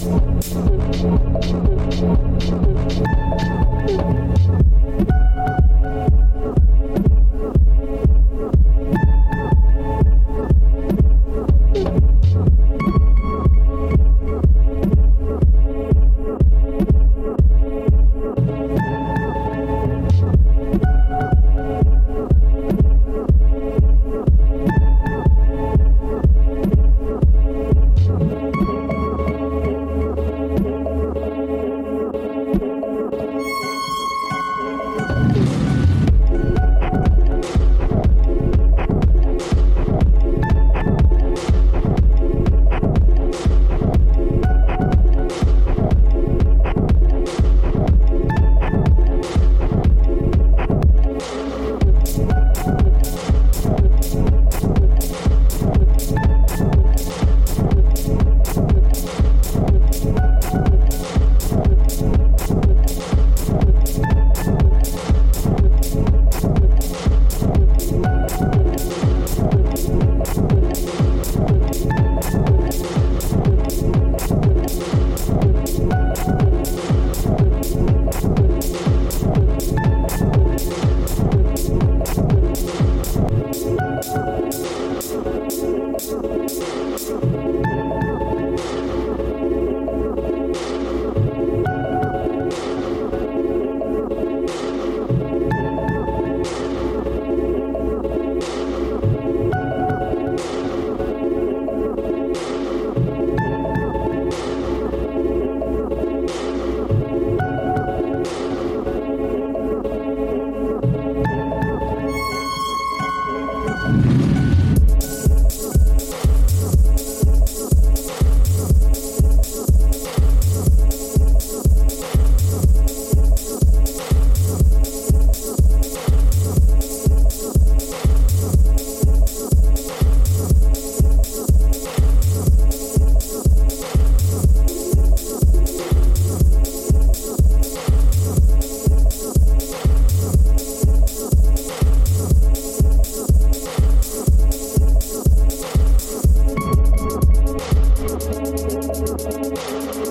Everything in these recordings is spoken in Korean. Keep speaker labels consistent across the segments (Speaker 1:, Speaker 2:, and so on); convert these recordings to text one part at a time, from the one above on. Speaker 1: Thank you. ストップ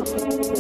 Speaker 1: Thank you.